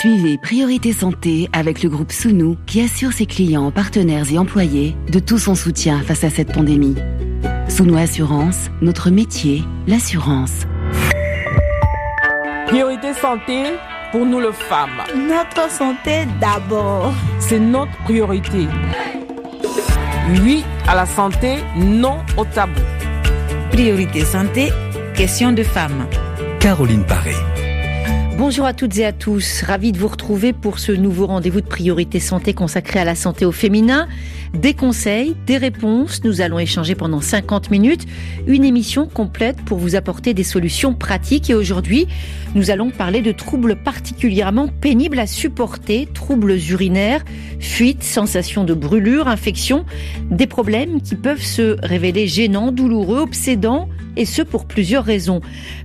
Suivez Priorité Santé avec le groupe Sounou qui assure ses clients, partenaires et employés de tout son soutien face à cette pandémie. Sounou Assurance, notre métier, l'assurance. Priorité Santé pour nous les femmes. Notre santé d'abord. C'est notre priorité. Oui à la santé, non au tabou. Priorité santé, question de femmes. Caroline Paré. Bonjour à toutes et à tous, ravi de vous retrouver pour ce nouveau rendez-vous de priorité santé consacré à la santé au féminin. Des conseils, des réponses, nous allons échanger pendant 50 minutes, une émission complète pour vous apporter des solutions pratiques. Et aujourd'hui, nous allons parler de troubles particulièrement pénibles à supporter, troubles urinaires, fuites, sensations de brûlure, infections, des problèmes qui peuvent se révéler gênants, douloureux, obsédants et ce pour plusieurs raisons.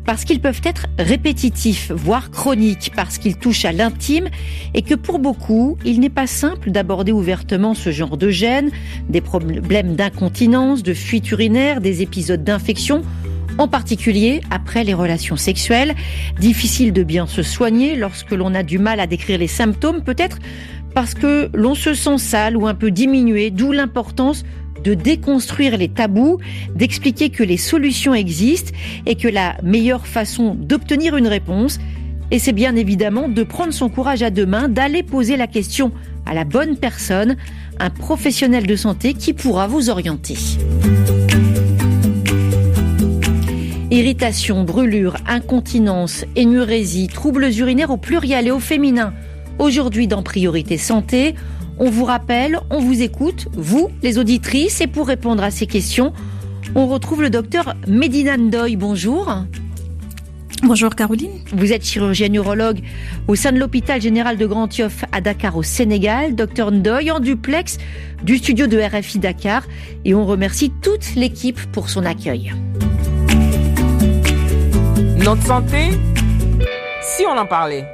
Parce qu'ils peuvent être répétitifs, voire chroniques, parce qu'ils touchent à l'intime et que pour beaucoup, il n'est pas simple d'aborder ouvertement ce genre de gènes, des problèmes d'incontinence, de fuite urinaire, des épisodes d'infection en particulier après les relations sexuelles. Difficile de bien se soigner lorsque l'on a du mal à décrire les symptômes, peut-être parce que l'on se sent sale ou un peu diminué, d'où l'importance de déconstruire les tabous, d'expliquer que les solutions existent et que la meilleure façon d'obtenir une réponse, et c'est bien évidemment de prendre son courage à deux mains, d'aller poser la question à la bonne personne, un professionnel de santé qui pourra vous orienter. Irritation, brûlure, incontinence, énurésie, troubles urinaires au pluriel et au féminin. Aujourd'hui dans Priorité Santé, on vous rappelle, on vous écoute, vous, les auditrices, et pour répondre à ces questions, on retrouve le docteur Medina Ndoy. Bonjour. Bonjour Caroline. Vous êtes chirurgien urologue au sein de l'hôpital général de Grand Yoff à Dakar au Sénégal. Docteur Ndoy en duplex du studio de RFI Dakar. Et on remercie toute l'équipe pour son accueil. Notre santé, si on en parlait.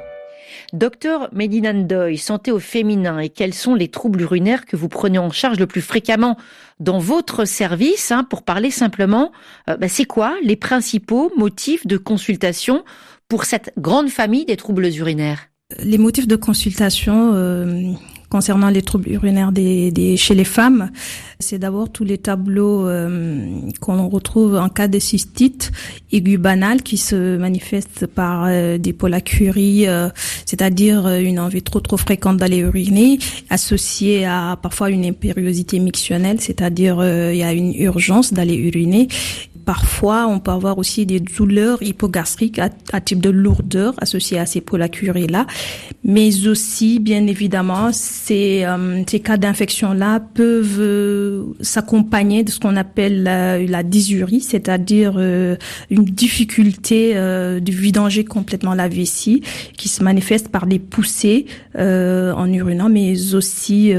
Docteur Medina Ndoy, santé au féminin et quels sont les troubles urinaires que vous prenez en charge le plus fréquemment dans votre service hein, Pour parler simplement, euh, bah, c'est quoi les principaux motifs de consultation pour cette grande famille des troubles urinaires? Les motifs de consultation, euh, concernant les troubles urinaires des, des chez les femmes, c'est d'abord tous les tableaux euh, qu'on retrouve en cas de cystite aiguë banale qui se manifeste par euh, des polacuries, euh, c'est-à-dire euh, une envie trop trop fréquente d'aller uriner, associée à parfois une impériosité mictionnelle, c'est-à-dire il y a une urgence d'aller uriner Parfois, on peut avoir aussi des douleurs hypogastriques à, type de lourdeur associées à ces pollacuries-là. Mais aussi, bien évidemment, ces, euh, cas d'infection-là peuvent euh, s'accompagner de ce qu'on appelle la, la dysurie, c'est-à-dire euh, une difficulté de vidanger complètement la vessie qui se manifeste par des poussées en urinant, mais aussi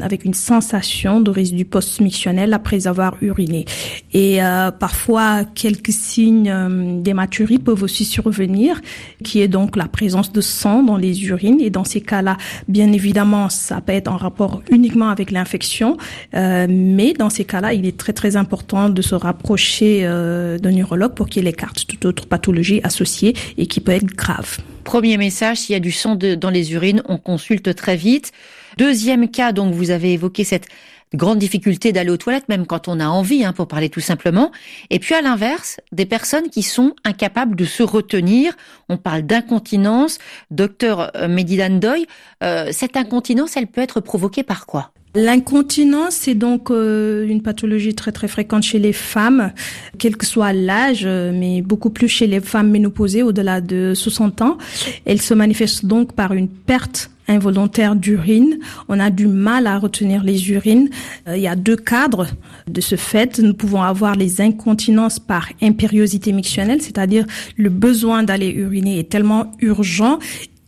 avec une sensation de résidus post-mictionnel après avoir uriné. Et Parfois, quelques signes euh, d'hématurie peuvent aussi survenir, qui est donc la présence de sang dans les urines. Et dans ces cas-là, bien évidemment, ça peut être en rapport uniquement avec l'infection, euh, mais dans ces cas-là, il est très très important de se rapprocher euh, d'un neurologue pour qu'il écarte toute autre pathologie associée et qui peut être grave. Premier message, s'il y a du sang dans les urines, on consulte très vite. Deuxième cas, donc vous avez évoqué cette grande difficulté d'aller aux toilettes, même quand on a envie, hein, pour parler tout simplement. Et puis à l'inverse, des personnes qui sont incapables de se retenir. On parle d'incontinence. Docteur euh, Medidan Doy, euh, cette incontinence, elle peut être provoquée par quoi? L'incontinence, c'est donc euh, une pathologie très très fréquente chez les femmes, quel que soit l'âge, mais beaucoup plus chez les femmes ménopausées au-delà de 60 ans. Elle se manifeste donc par une perte involontaire d'urine. On a du mal à retenir les urines. Euh, il y a deux cadres de ce fait. Nous pouvons avoir les incontinences par impériosité mictionnelle, c'est-à-dire le besoin d'aller uriner est tellement urgent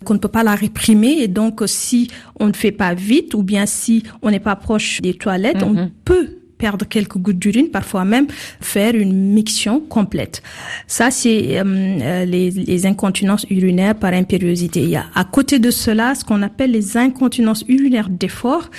qu'on ne peut pas la réprimer et donc si on ne fait pas vite ou bien si on n'est pas proche des toilettes, on mm-hmm. peut perdre quelques gouttes d'urine, parfois même faire une miction complète. Ça, c'est euh, euh, les, les, incontinences urinaires par impériosité. Il y a à côté de cela ce qu'on appelle les incontinences urinaires d'effort,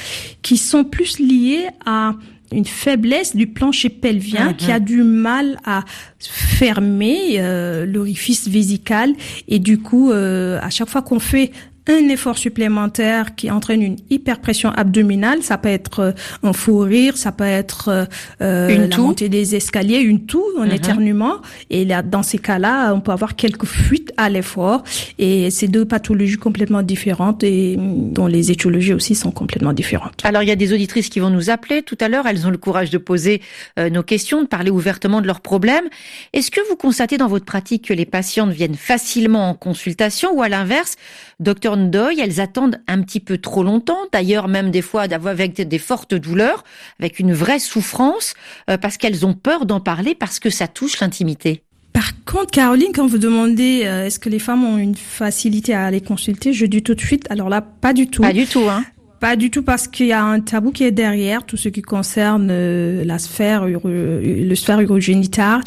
qui sont plus liées à une faiblesse du plancher pelvien qui a du mal à fermer euh, l'orifice vésical et du coup euh, à chaque fois qu'on fait un effort supplémentaire qui entraîne une hyperpression abdominale. Ça peut être euh, un fou rire, ça peut être euh, une la montée des escaliers, une toux, un Mhm. éternuement. Et là, dans ces cas-là, on peut avoir quelques fuites à l'effort. Et c'est deux pathologies complètement différentes et dont les étiologies aussi sont complètement différentes. Alors, il y a des auditrices qui vont nous appeler tout à l'heure. Elles ont le courage de poser euh, nos questions, de parler ouvertement de leurs problèmes. Est-ce que vous constatez dans votre pratique que les patientes viennent facilement en consultation ou à l'inverse, docteur Ndoye, elles attendent un petit peu trop longtemps, d'ailleurs même des fois d'avoir avec des fortes douleurs, avec une vraie souffrance, euh, parce qu'elles ont peur d'en parler parce que ça touche l'intimité Par contre, Caroline, quand vous demandez euh, est-ce que les femmes ont une facilité à aller consulter, je dis tout de suite, alors là, pas du tout. Pas du tout, hein Pas du tout parce qu'il y a un tabou qui est derrière tout ce qui concerne euh, la sphère uro- le sphère urogénitale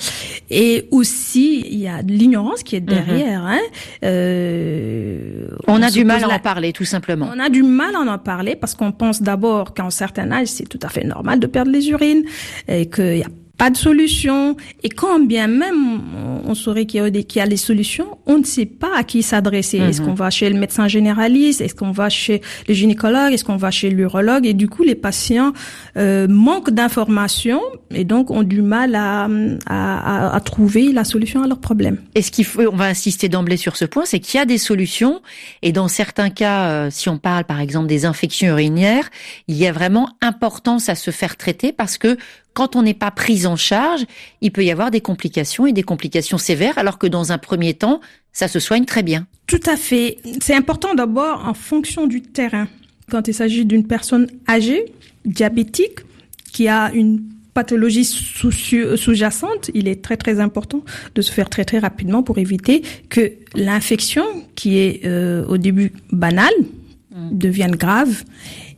et aussi il y a de l'ignorance qui est derrière. hein. Euh, On, a du mal à la- en parler, tout simplement. On a du mal à en parler parce qu'on pense d'abord qu'à un certain âge, c'est tout à fait normal de perdre les urines et qu'il y a pas de solution. Et quand bien même on- saurait qu'il y a, des, qu'il y a les solutions, on ne sait pas à qui s'adresser. Est-ce Mhm. qu'on va chez le médecin généraliste? Est-ce qu'on va chez le gynécologue? Est-ce qu'on va chez l'urologue? Et du coup, les patients euh, manquent d'informations et donc ont du mal à, à, à- à trouver la solution à leurs problèmes. Et ce qu'il faut, on va insister d'emblée sur ce point, c'est qu'il y a des solutions. Et dans certains cas, euh, si on parle par exemple des infections urinières, il y a vraiment importance à se faire traiter parce que quand on n'est pas pris en charge, il peut y avoir des complications et des complications sévères, alors que dans un premier temps, ça se soigne très bien. Tout à fait. C'est important d'abord en fonction du terrain. Quand il s'agit d'une personne âgée, diabétique, qui a une pathologie sous- sous-jacente, il est très très important de se faire traiter rapidement pour éviter que l'infection, qui est euh, au début banale, devienne grave.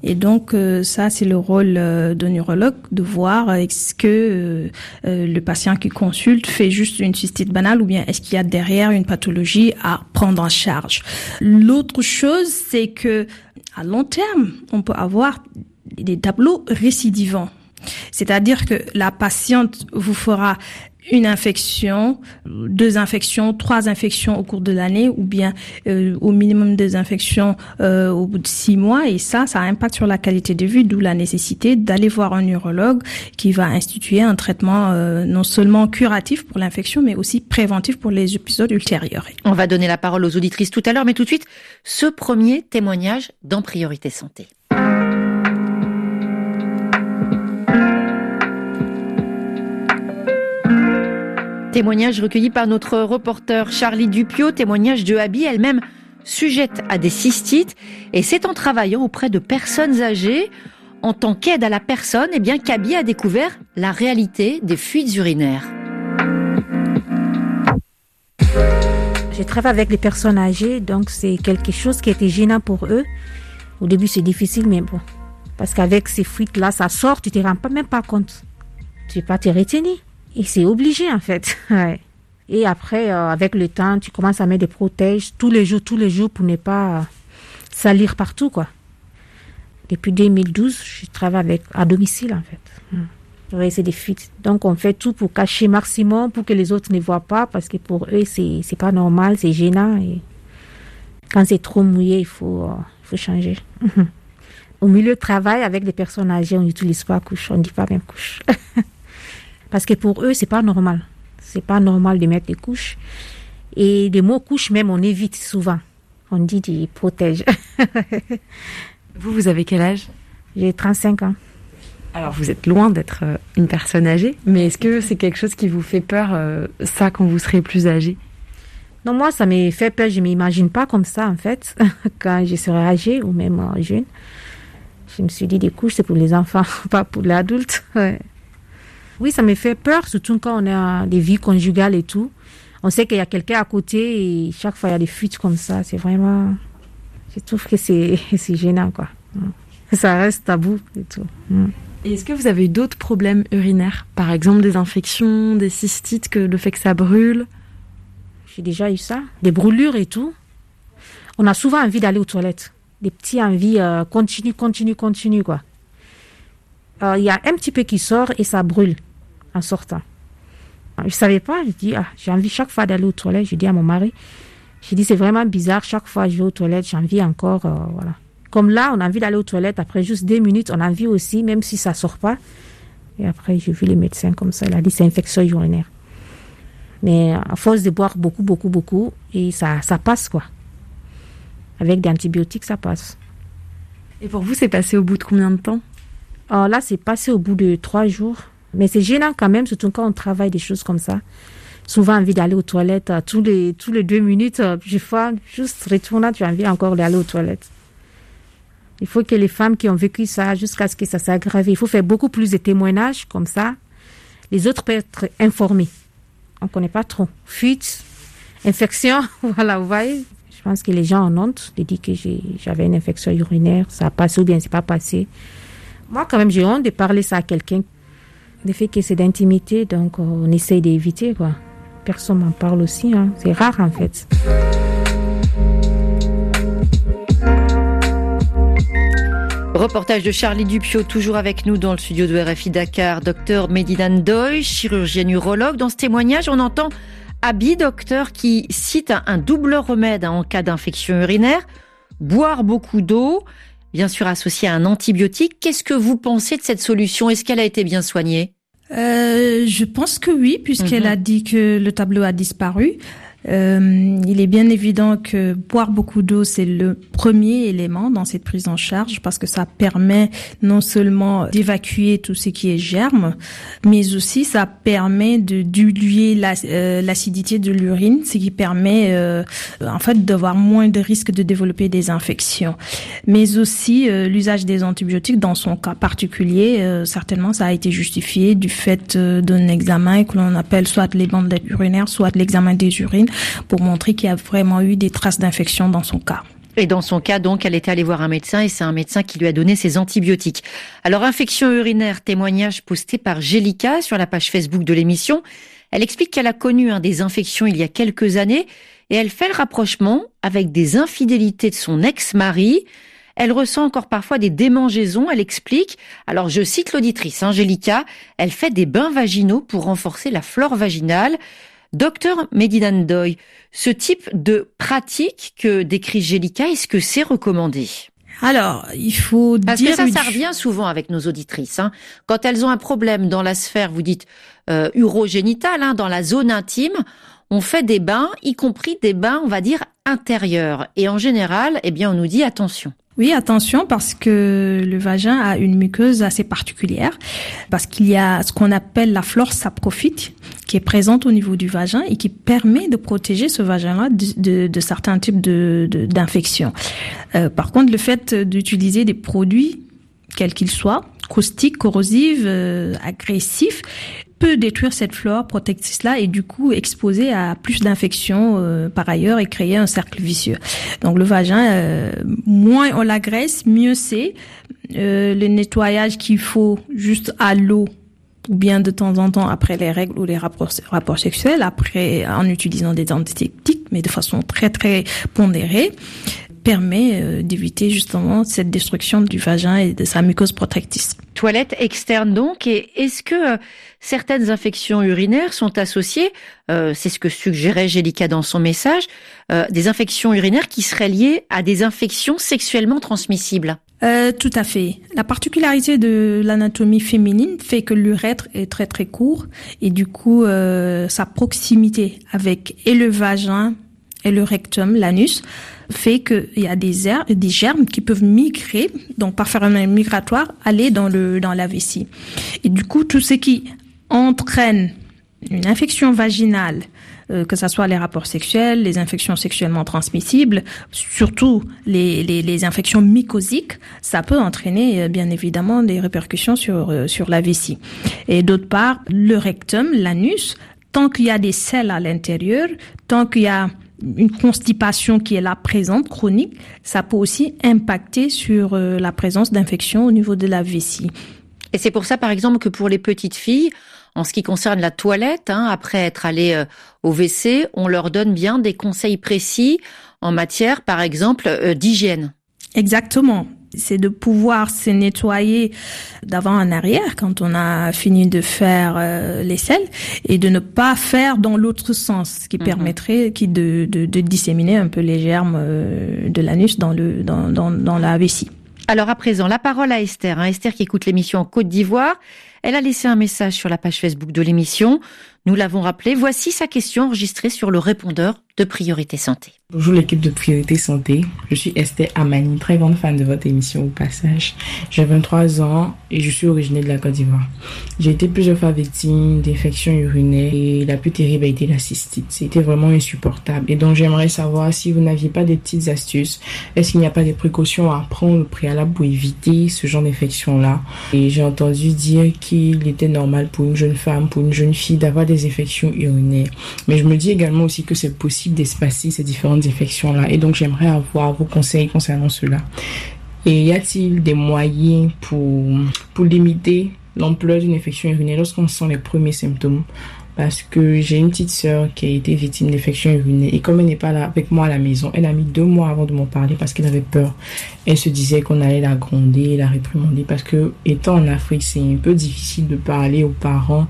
Et donc euh, ça, c'est le rôle euh, de neurologue de voir euh, est-ce que le patient qui consulte fait juste une cystite banale ou bien est-ce qu'il y a derrière une pathologie à prendre en charge. L'autre chose, c'est que à long terme, on peut avoir des tableaux récidivants. C'est-à-dire que la patiente vous fera une infection, deux infections, trois infections au cours de l'année, ou bien euh, au minimum des infections euh, au bout de six mois. Et ça, ça impacte sur la qualité de vie, d'où la nécessité d'aller voir un neurologue qui va instituer un traitement euh, non seulement curatif pour l'infection, mais aussi préventif pour les épisodes ultérieurs. On va donner la parole aux auditrices tout à l'heure, mais tout de suite, ce premier témoignage dans Priorité Santé. Témoignage recueilli par notre reporter Charlie Dupio, témoignage de Abby, elle-même sujette à des cystites, et c'est en travaillant auprès de personnes âgées, en tant qu'aide à la personne, eh bien a découvert la réalité des fuites urinaires. Je travaille avec les personnes âgées, donc c'est quelque chose qui était gênant pour eux. Au début, c'est difficile, mais bon. Parce qu'avec ces fuites-là, ça sort, tu te rends pas même pas compte. Tu peux pas te retenir. Et c'est obligé, en fait. Ouais. Et après, euh, avec le temps, tu commences à mettre des protèges tous les jours, tous les jours pour ne pas salir partout, quoi. Depuis 2012, je travaille avec, à domicile, en fait. Hmm. Oui, c'est des fuites. Donc, on fait tout pour cacher maximum, pour que les autres ne voient pas, parce que pour eux, c'est, c'est pas normal, c'est gênant. Et quand c'est trop mouillé, il faut, euh, faut changer. Au milieu de travail, avec des personnes âgées, on n'utilise pas couche, on ne dit pas même couche. parce que pour eux, c'est pas normal. C'est pas normal de mettre des couches. Et des mots couche, même, on évite souvent. On dit des protège. Vous, vous avez quel âge? J'ai 35 ans. Alors, vous êtes loin d'être euh, une personne âgée, mais est-ce que c'est quelque chose qui vous fait peur, euh, ça, quand vous serez plus âgé? Non, moi, ça me fait peur. Je ne m'imagine pas comme ça, en fait, quand je serai âgée ou même euh, jeune. Je me suis dit, des couches, c'est pour les enfants, pas pour l'adulte. Oui, ça me fait peur, surtout quand on a des vies conjugales et tout. On sait qu'il y a quelqu'un à côté et chaque fois, il y a des fuites comme ça. C'est vraiment... Je trouve que c'est gênant, quoi. Ça reste tabou et tout. Et est-ce que vous avez eu d'autres problèmes urinaires? Par exemple, des infections, des cystites, que le fait que ça brûle? J'ai déjà eu ça. Des brûlures et tout. On a souvent envie d'aller aux toilettes. Des petits envies euh, continue, continue, continue, quoi. Euh, Il y a un petit peu qui sort et ça brûle en sortant. Je savais pas, je dis, ah, j'ai envie chaque fois d'aller aux toilettes. Je dis à mon mari, J'ai dit, c'est vraiment bizarre. Chaque fois que je vais aux toilettes, j'ai envie encore, euh, voilà. Comme là, on a envie d'aller aux toilettes. Après juste deux minutes, on a envie aussi, même si ça sort pas. Et après, j'ai vu les médecins comme ça. Il a dit, c'est infection urinaire. Mais à force de boire beaucoup, beaucoup, beaucoup, et ça, ça passe, quoi. Avec des antibiotiques, ça passe. Et pour vous, c'est passé au bout de combien de temps? Alors là, c'est passé au bout de trois jours. Mais c'est gênant quand même, surtout quand on travaille des choses comme ça. Souvent envie d'aller aux toilettes euh, tous les tous les deux minutes. Euh, je fois, juste retourner, tu as envie encore d'aller aux toilettes. Il faut que les femmes qui ont vécu ça jusqu'à ce que ça s'aggrave, il faut faire beaucoup plus de témoignages comme ça. Les autres peuvent être informés. On connaît pas trop. Fuite, infection, voilà, vous voyez. Je pense que les gens en honte de dire que j'avais une infection urinaire, ça a passé ou bien c'est pas passé. Moi, quand même, j'ai honte de parler ça à quelqu'un le fait que c'est d'intimité, donc on essaye d'éviter, quoi. Personne m'en parle aussi, hein. c'est rare en fait. Reportage de Charlie Dupio, toujours avec nous dans le studio de RFI Dakar. Docteur Medinan Doy, chirurgien urologue. Dans ce témoignage, on entend Abi, docteur, qui cite un double remède en cas d'infection urinaire. Boire beaucoup d'eau, bien sûr associé à un antibiotique. Qu'est-ce que vous pensez de cette solution? Est-ce qu'elle a été bien soignée? Euh, je pense que oui, puisqu'elle mhm. a dit que le tableau a disparu. Euh, il est bien évident que boire beaucoup d'eau, c'est le premier élément dans cette prise en charge parce que ça permet non seulement d'évacuer tout ce qui est germe, mais aussi ça permet de diluer euh, l'acidité de l'urine, ce qui permet euh, en fait d'avoir moins de risques de développer des infections. Mais aussi euh, l'usage des antibiotiques dans son cas particulier, certainement ça a été justifié du fait d'un examen que l'on appelle soit les bandes urinaires, soit l'examen des urines pour montrer qu'il y a vraiment eu des traces d'infection dans son cas. Et dans son cas, donc, elle était allée voir un médecin et c'est un médecin qui lui a donné ses antibiotiques. Alors, infection urinaire, témoignage posté par Jelika sur la page Facebook de l'émission. Elle explique qu'elle a connu un des infections il y a quelques années et elle fait le rapprochement avec des infidélités de son ex-mari. Elle ressent encore parfois des démangeaisons, elle explique. Alors je cite l'auditrice Angélica, elle fait des bains vaginaux pour renforcer la flore vaginale. Docteur Medinan ce type de pratique que décrit Gélica, est-ce que c'est recommandé? Alors, il faut Parce dire... que ça, ça revient souvent avec nos auditrices. Hein. Quand elles ont un problème dans la sphère, vous dites, euh, urogénitale, hein, dans la zone intime, on fait des bains, y compris des bains, on va dire, intérieurs. Et en général, eh bien, on nous dit attention. Oui, attention parce que le vagin a une muqueuse assez particulière parce qu'il y a ce qu'on appelle la flore saprophyte qui est présente au niveau du vagin et qui permet de protéger ce vagin-là de, certains types de d'infections. Euh, par contre, le fait d'utiliser des produits quels qu'ils soient, caustiques, corrosifs, euh, agressifs, détruire cette flore protectrice-là et du coup exposer à plus d'infections euh, par ailleurs et créer un cercle vicieux. Donc le vagin, euh, moins on l'agresse, mieux c'est. Euh, le nettoyage qu'il faut juste à l'eau ou bien de temps en temps après les règles ou les rapports, rapports sexuels, après en utilisant des antiseptiques, mais de façon très très pondérée permet euh, d'éviter justement cette destruction du vagin et de sa mucose protectrice. Toilette externe donc, et est-ce que euh, certaines infections urinaires sont associées, euh, c'est ce que suggérait Gélica dans son message, des infections urinaires qui seraient liées à des infections sexuellement transmissibles? Euh, tout à fait. La particularité de l'anatomie féminine fait que l'urètre est très très court et du coup euh, sa proximité avec et le vagin et le rectum, l'anus, fait qu'il y a des, des germes qui peuvent migrer, donc par phénomène migratoire, aller dans, le, dans la vessie. Et du coup, tout ce qui entraîne une infection vaginale, euh, que ce soit les rapports sexuels, les infections sexuellement transmissibles, surtout les, les, les infections mycosiques, ça peut entraîner euh, bien évidemment des répercussions sur, euh, sur la vessie. Et d'autre part, le rectum, l'anus, tant qu'il y a des selles à l'intérieur, tant qu'il y a une constipation qui est là présente, chronique, ça peut aussi impacter sur euh, la présence d'infections au niveau de la vessie. Et c'est pour ça, par exemple, que pour les petites filles, en ce qui concerne la toilette, hein, après être allées euh, au WC, on leur donne bien des conseils précis en matière, par exemple, euh, d'hygiène. Exactement. C'est de pouvoir se nettoyer d'avant en arrière quand on a fini de faire euh, les selles et de ne pas faire dans l'autre sens, ce qui mhm. permettrait qui de, de, de, disséminer un peu les germes euh, de l'anus dans, le, dans, dans, dans la vessie. Alors à présent, la parole à Esther. Hein. Esther qui écoute l'émission en Côte d'Ivoire. Elle a laissé un message sur la page Facebook de l'émission. Nous l'avons rappelé. Voici sa question enregistrée sur le répondeur de Priorité Santé. Bonjour l'équipe de Priorité Santé. Je suis Esther Amani, très grande fan de votre émission au passage. J'ai 23 ans et je suis originaire de la Côte d'Ivoire. J'ai été plusieurs fois victime d'infections urinaires et la plus terrible a été la cystite. C'était vraiment insupportable. Et donc j'aimerais savoir si vous n'aviez pas des petites astuces. Est-ce qu'il n'y a pas des précautions à prendre au préalable pour éviter ce genre d'infection-là? Et j'ai entendu dire qu'il était normal pour une jeune femme, pour une jeune fille d'avoir des infections urinaires. Mais je me dis également aussi que c'est possible d'espacer ces différentes infections-là. Et donc, j'aimerais avoir vos conseils concernant cela. Et y a-t-il des moyens pour, pour limiter l'ampleur d'une infection urinaire lorsqu'on sent les premiers symptômes? Parce que j'ai une petite sœur qui a été victime d'infection urinaire et comme elle n'est pas là avec moi à la maison, elle a mis deux mois avant de m'en parler parce qu'elle avait peur. Elle se disait qu'on allait la gronder, la réprimander. Parce que étant en Afrique, c'est un peu difficile de parler aux parents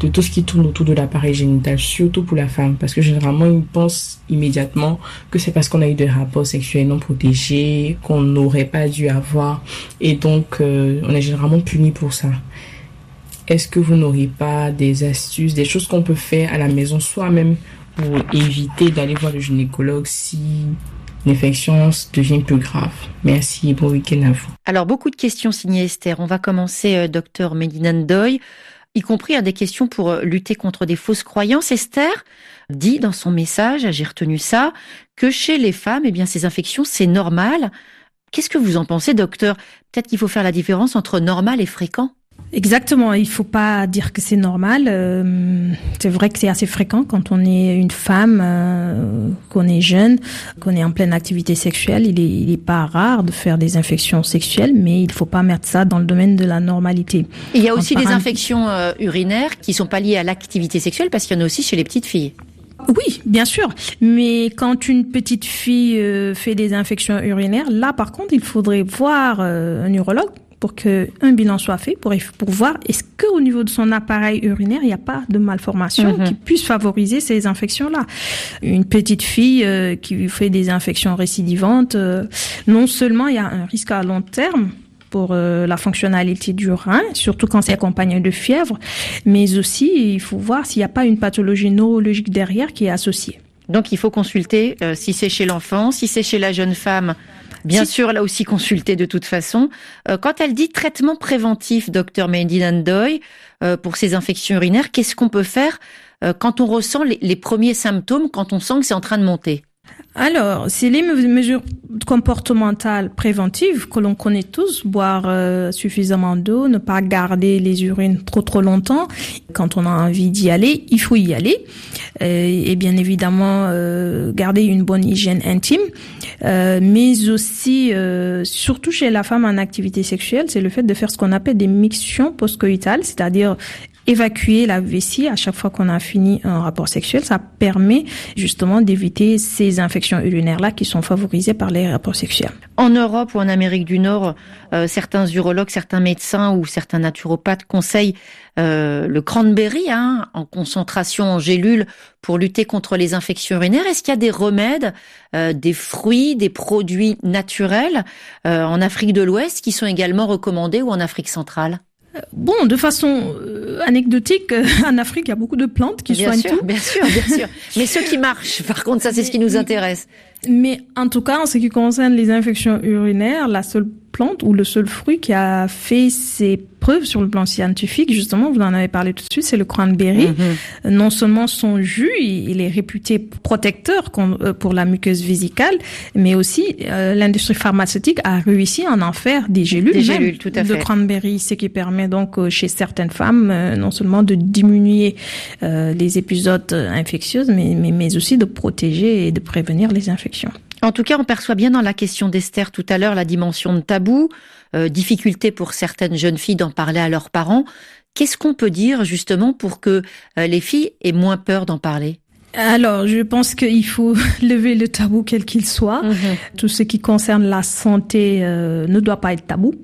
de tout ce qui tourne autour de l'appareil génital, surtout pour la femme. Parce que généralement ils pensent immédiatement que c'est parce qu'on a eu des rapports sexuels non protégés, qu'on n'aurait pas dû avoir. Et donc euh, on est généralement puni pour ça est-ce que vous n'auriez pas des astuces, des choses qu'on peut faire à la maison soi-même pour éviter d'aller voir le gynécologue si l'infection devient plus grave? Merci et bon week-end à vous. Alors, beaucoup de questions signées Esther. On va commencer, euh, docteur Medina Ndoy, y compris à des questions pour euh, lutter contre des fausses croyances. Esther dit dans son message, j'ai retenu ça, que chez les femmes, eh bien, ces infections, c'est normal. Qu'est-ce que vous en pensez, docteur? Peut-être qu'il faut faire la différence entre normal et fréquent? Exactement, il faut pas dire que c'est normal. Euh, c'est vrai que c'est assez fréquent quand on est une femme, euh, qu'on est jeune, qu'on est en pleine activité sexuelle. Il est, il est pas rare de faire des infections sexuelles, mais il faut pas mettre ça dans le domaine de la normalité. il y a aussi des infections euh, urinaires qui sont pas liées à l'activité sexuelle parce qu'il y en a aussi chez les petites filles. Oui, bien sûr. Mais quand une petite fille fait des infections urinaires, là, par contre, il faudrait voir un urologue pour que un bilan soit fait pour, pour voir est-ce qu'au niveau de son appareil urinaire, il n'y a pas de malformation mhm. qui puisse favoriser ces infections-là. Une petite fille euh, qui fait des infections récidivantes, euh, non seulement il y a un risque à long terme, pour euh, la fonctionnalité du rein, surtout quand c'est accompagné de fièvre, mais aussi il faut voir s'il n'y a pas une pathologie neurologique derrière qui est associée. Donc il faut consulter si c'est chez l'enfant, si c'est chez la jeune femme, Bien sûr, là aussi consulter de toute façon. Euh, quand elle dit traitement préventif, docteur Mehdi Nandoy, euh, pour ces infections urinaires, qu'est-ce qu'on peut faire euh, quand on ressent les, premiers symptômes, quand on sent que c'est en train de monter? Alors, c'est les mesures comportementales préventives que l'on connaît tous, boire euh, suffisamment d'eau, ne pas garder les urines trop trop longtemps. Quand on a envie d'y aller, il faut y aller. Euh, et bien évidemment, euh, garder une bonne hygiène intime. mais aussi, surtout chez la femme en activité sexuelle, c'est le fait de faire ce qu'on appelle des mixtions postcoïtales, c'est-à-dire évacuer la vessie à chaque fois qu'on a fini un rapport sexuel. Ça permet justement d'éviter ces infections urinaires-là qui sont favorisées par les rapports sexuels. En Europe ou en Amérique du Nord, euh, certains urologues, certains médecins ou certains naturopathes conseillent euh, le cranberry hein, en concentration en gélule pour lutter contre les infections urinaires. Est-ce qu'il y a des remèdes, euh, des fruits, des produits naturels en Afrique de l'Ouest qui sont également recommandés ou en Afrique centrale? Bon, de façon euh, anecdotique, euh, en Afrique, il y a beaucoup de plantes qui bien soignent sûr, tout. Bien sûr, bien sûr. Mais ceux qui marchent, par contre, ça, c'est ce qui nous intéresse. Mais en tout cas, en ce qui concerne les infections urinaires, la seule plante ou le seul fruit qui a fait ses preuves sur le plan scientifique, justement, vous en avez parlé tout de suite, c'est le cranberry. Mhm. Non seulement son jus, il est réputé protecteur euh, pour la muqueuse vésicale, mais aussi euh, l'industrie pharmaceutique a réussi à en faire des gélules, des gélules tout à de cranberry, ce qui permet donc euh, chez certaines femmes non seulement de diminuer les épisodes infectieux, mais, mais, mais aussi de protéger et de prévenir les infections. En tout cas, on perçoit bien dans la question d'Esther tout à l'heure la dimension de tabou, euh, difficulté pour certaines jeunes filles d'en parler à leurs parents. Qu'est-ce qu'on peut dire justement pour que euh, les filles aient moins peur d'en parler? Alors, je pense qu'il faut lever le tabou quel qu'il soit. Mhm. Tout ce qui concerne la santé euh, ne doit pas être tabou.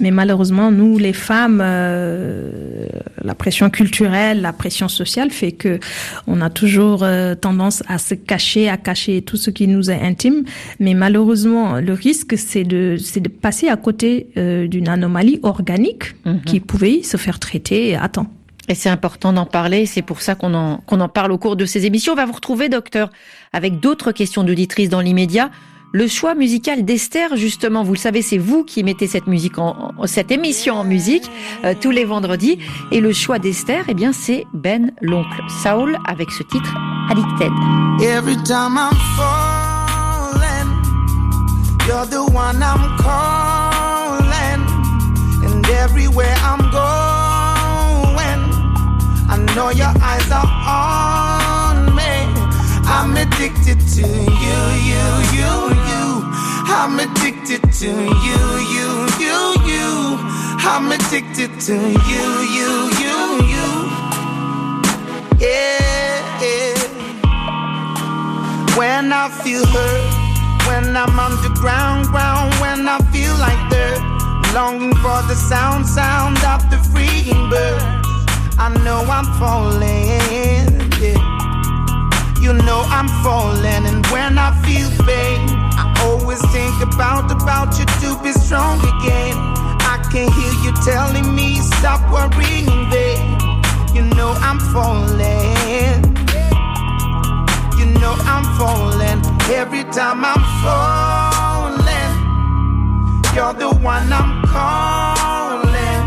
Mais malheureusement, nous, les femmes, euh, la pression culturelle, la pression sociale fait que on a toujours euh, tendance à se cacher, à cacher tout ce qui nous est intime. Mais malheureusement, le risque, c'est de, c'est de passer à côté euh, d'une anomalie organique Mhm. qui pouvait se faire traiter à temps. Et c'est important d'en parler, c'est pour ça qu'on en, qu'on en parle au cours de ces émissions. On va vous retrouver, docteur, avec d'autres questions d'auditrices dans l'immédiat. Le choix musical d'Esther, justement, vous le savez, c'est vous qui mettez cette musique en, cette émission en musique euh, tous les vendredis. Et le choix d'Esther, eh bien, c'est Ben l'oncle Saul avec ce titre Addicted. Every time I'm you're the one I'm calling. And everywhere I'm going. I'm addicted to you, you, you, you. I'm addicted to you, you, you, you. I'm addicted to you, you, you, you. Yeah, yeah. When I feel hurt, when I'm underground, ground, when I feel like dirt, longing for the sound, sound of the freeing bird. I know I'm falling, yeah. You know I'm falling, and when I feel pain, I always think about about you to be strong again. I can hear you telling me stop worrying, babe. You know I'm falling. You know I'm falling every time I'm falling. You're the one I'm calling,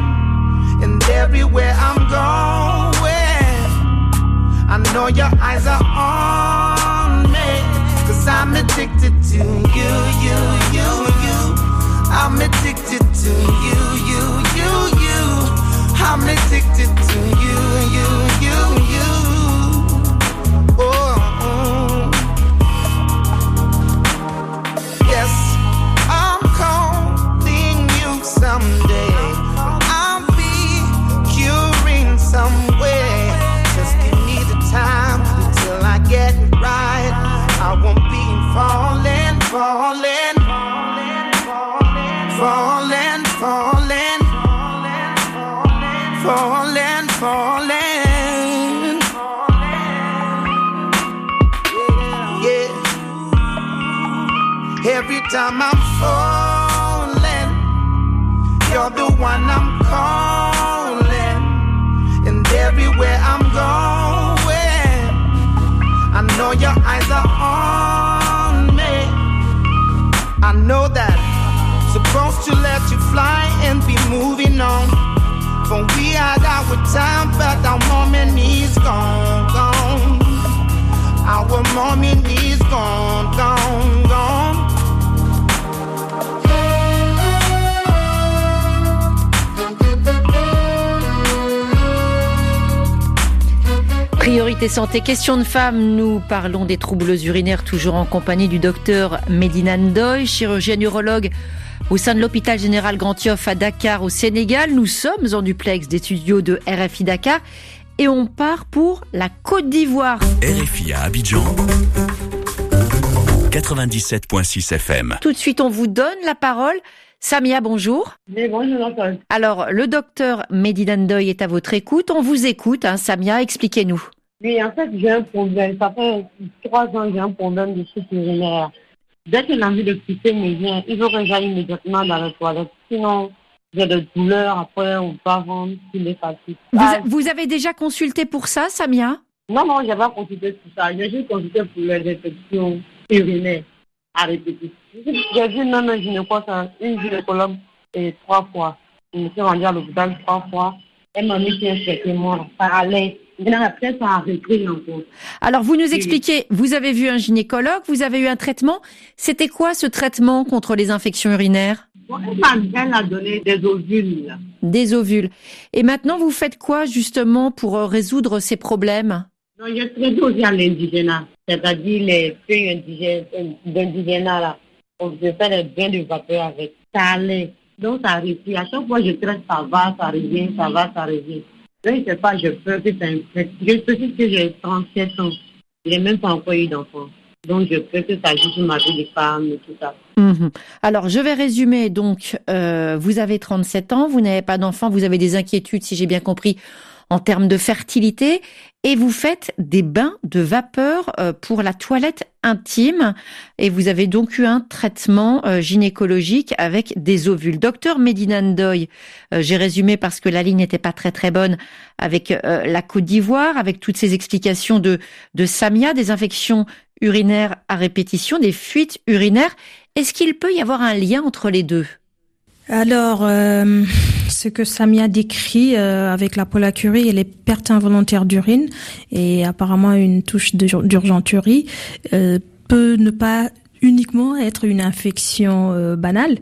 and everywhere I'm going, I know your eyes are on me. Cause I'm addicted to you, you, you, you. I'm addicted to you, you, you, you. I'm addicted to you, you, you, you. Falling, falling, falling, falling, falling, falling. Yeah. Every time I'm falling, you're the one I'm calling. And everywhere I'm going, I know your eyes are on know that supposed to let you fly and be moving on. But we had our time, but our moment is gone, gone. Our moment is gone, gone, gone. Priorité santé, question de femme, nous parlons des troubles urinaires toujours en compagnie du docteur Medina Ndoye, chirurgien urologue au sein de l'hôpital général Grand Yoff à Dakar au Sénégal. Nous sommes en duplex des studios de RFI Dakar et on part pour la Côte d'Ivoire. RFI à Abidjan. 97.6 FM. Tout de suite, on vous donne la parole. Samia, bonjour. Oui, bonjour, Antoine. Alors, le docteur Medina Ndoye est à votre écoute. On vous écoute, hein, Samia, expliquez-nous. Oui, en fait, j'ai un problème. Ça fait trois ans que j'ai un problème de chute urinaire. Dès que l'envie de pisser me vient, il faut que j'aille immédiatement dans la toilette. Sinon, j'ai des douleurs après ou pas avant, il est. Vous, Ah, vous avez déjà consulté pour ça, Samia? Non, non, j'ai pas consulté tout ça. J'ai juste consulté pour les infections urinaires à répétition. J'ai vu même un gynécologue, une gynécologue et trois fois. Je me suis rendue à l'hôpital trois fois. Elle m'a mis un traitement parallèle. Après, ça a repris encore. Alors, vous nous expliquez, vous avez vu un gynécologue, vous avez eu un traitement. C'était quoi ce traitement contre les infections urinaires? Elle a donné des ovules. Des ovules. Et maintenant, vous faites quoi justement pour euh, résoudre ces problèmes? Non, j'ai traité aussi à l'indigénat, c'est-à-dire les feuilles d'indigénat là. On se fait des bains de vapeur avec. Allait. Donc ça réussit. À chaque fois je traite, ça va, ça revient, ça va, ça revient. Je sais pas, je peux que ça. Je sais que j'ai 37 ans. Je n'ai même pas encore eu d'enfant. Donc, je peux que ça joue sur ma vie de femme et tout ça. Mhm. Alors, je vais résumer. Donc, euh, vous avez 37 ans, vous n'avez pas d'enfant, vous avez des inquiétudes, si j'ai bien compris, en termes de fertilité, et vous faites des bains de vapeur euh, pour la toilette intime, et vous avez donc eu un traitement euh, gynécologique avec des ovules. Docteur Medinandoy, euh, j'ai résumé parce que la ligne n'était pas très très bonne avec la Côte d'Ivoire, avec toutes ces explications de, de Samia, des infections urinaires à répétition, des fuites urinaires. Est-ce qu'il peut y avoir un lien entre les deux? Alors, euh, ce que Samia décrit euh, avec la polacurie et les pertes involontaires d'urine et apparemment une touche d'urgenturie euh, peut ne pas uniquement être une infection banale,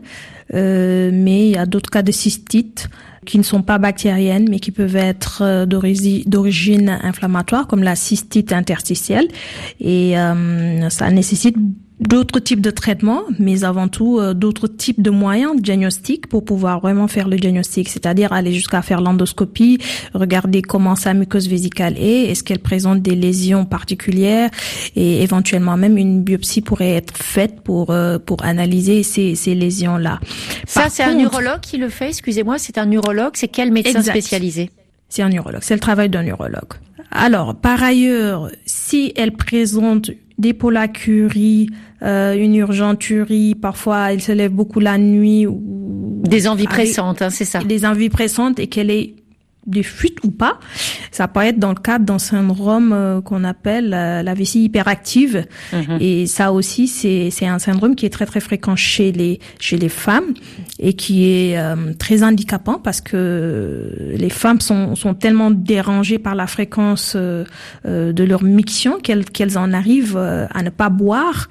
mais il y a d'autres cas de cystite qui ne sont pas bactériennes, mais qui peuvent être d'origine inflammatoire, comme la cystite interstitielle. Et ça nécessite d'autres types de traitements, mais avant tout euh, d'autres types de moyens de diagnostic pour pouvoir vraiment faire le diagnostic, c'est-à-dire aller jusqu'à faire l'endoscopie, regarder comment sa muqueuse vésicale est, est-ce qu'elle présente des lésions particulières et éventuellement même une biopsie pourrait être faite pour euh, pour analyser ces, ces lésions là. Ça c'est un neurologue qui le fait, excusez-moi, c'est un neurologue, c'est quel médecin spécialisé? C'est un neurologue, c'est le travail d'un neurologue. Alors, par ailleurs, si elle présente des polacuries, euh, une urgenturie, parfois elle se lève beaucoup la nuit. Ou des envies pressantes, hein, c'est ça. Des envies pressantes et qu'elle est des fuites ou pas. Ça peut être dans le cadre d'un syndrome euh, qu'on appelle euh, la vessie hyperactive. Mhm. Et ça aussi, c'est, c'est un syndrome qui est très très fréquent chez les chez les femmes et qui est euh, très handicapant parce que les femmes sont, sont tellement dérangées par la fréquence de leur miction qu'elles qu'elles en arrivent à ne pas boire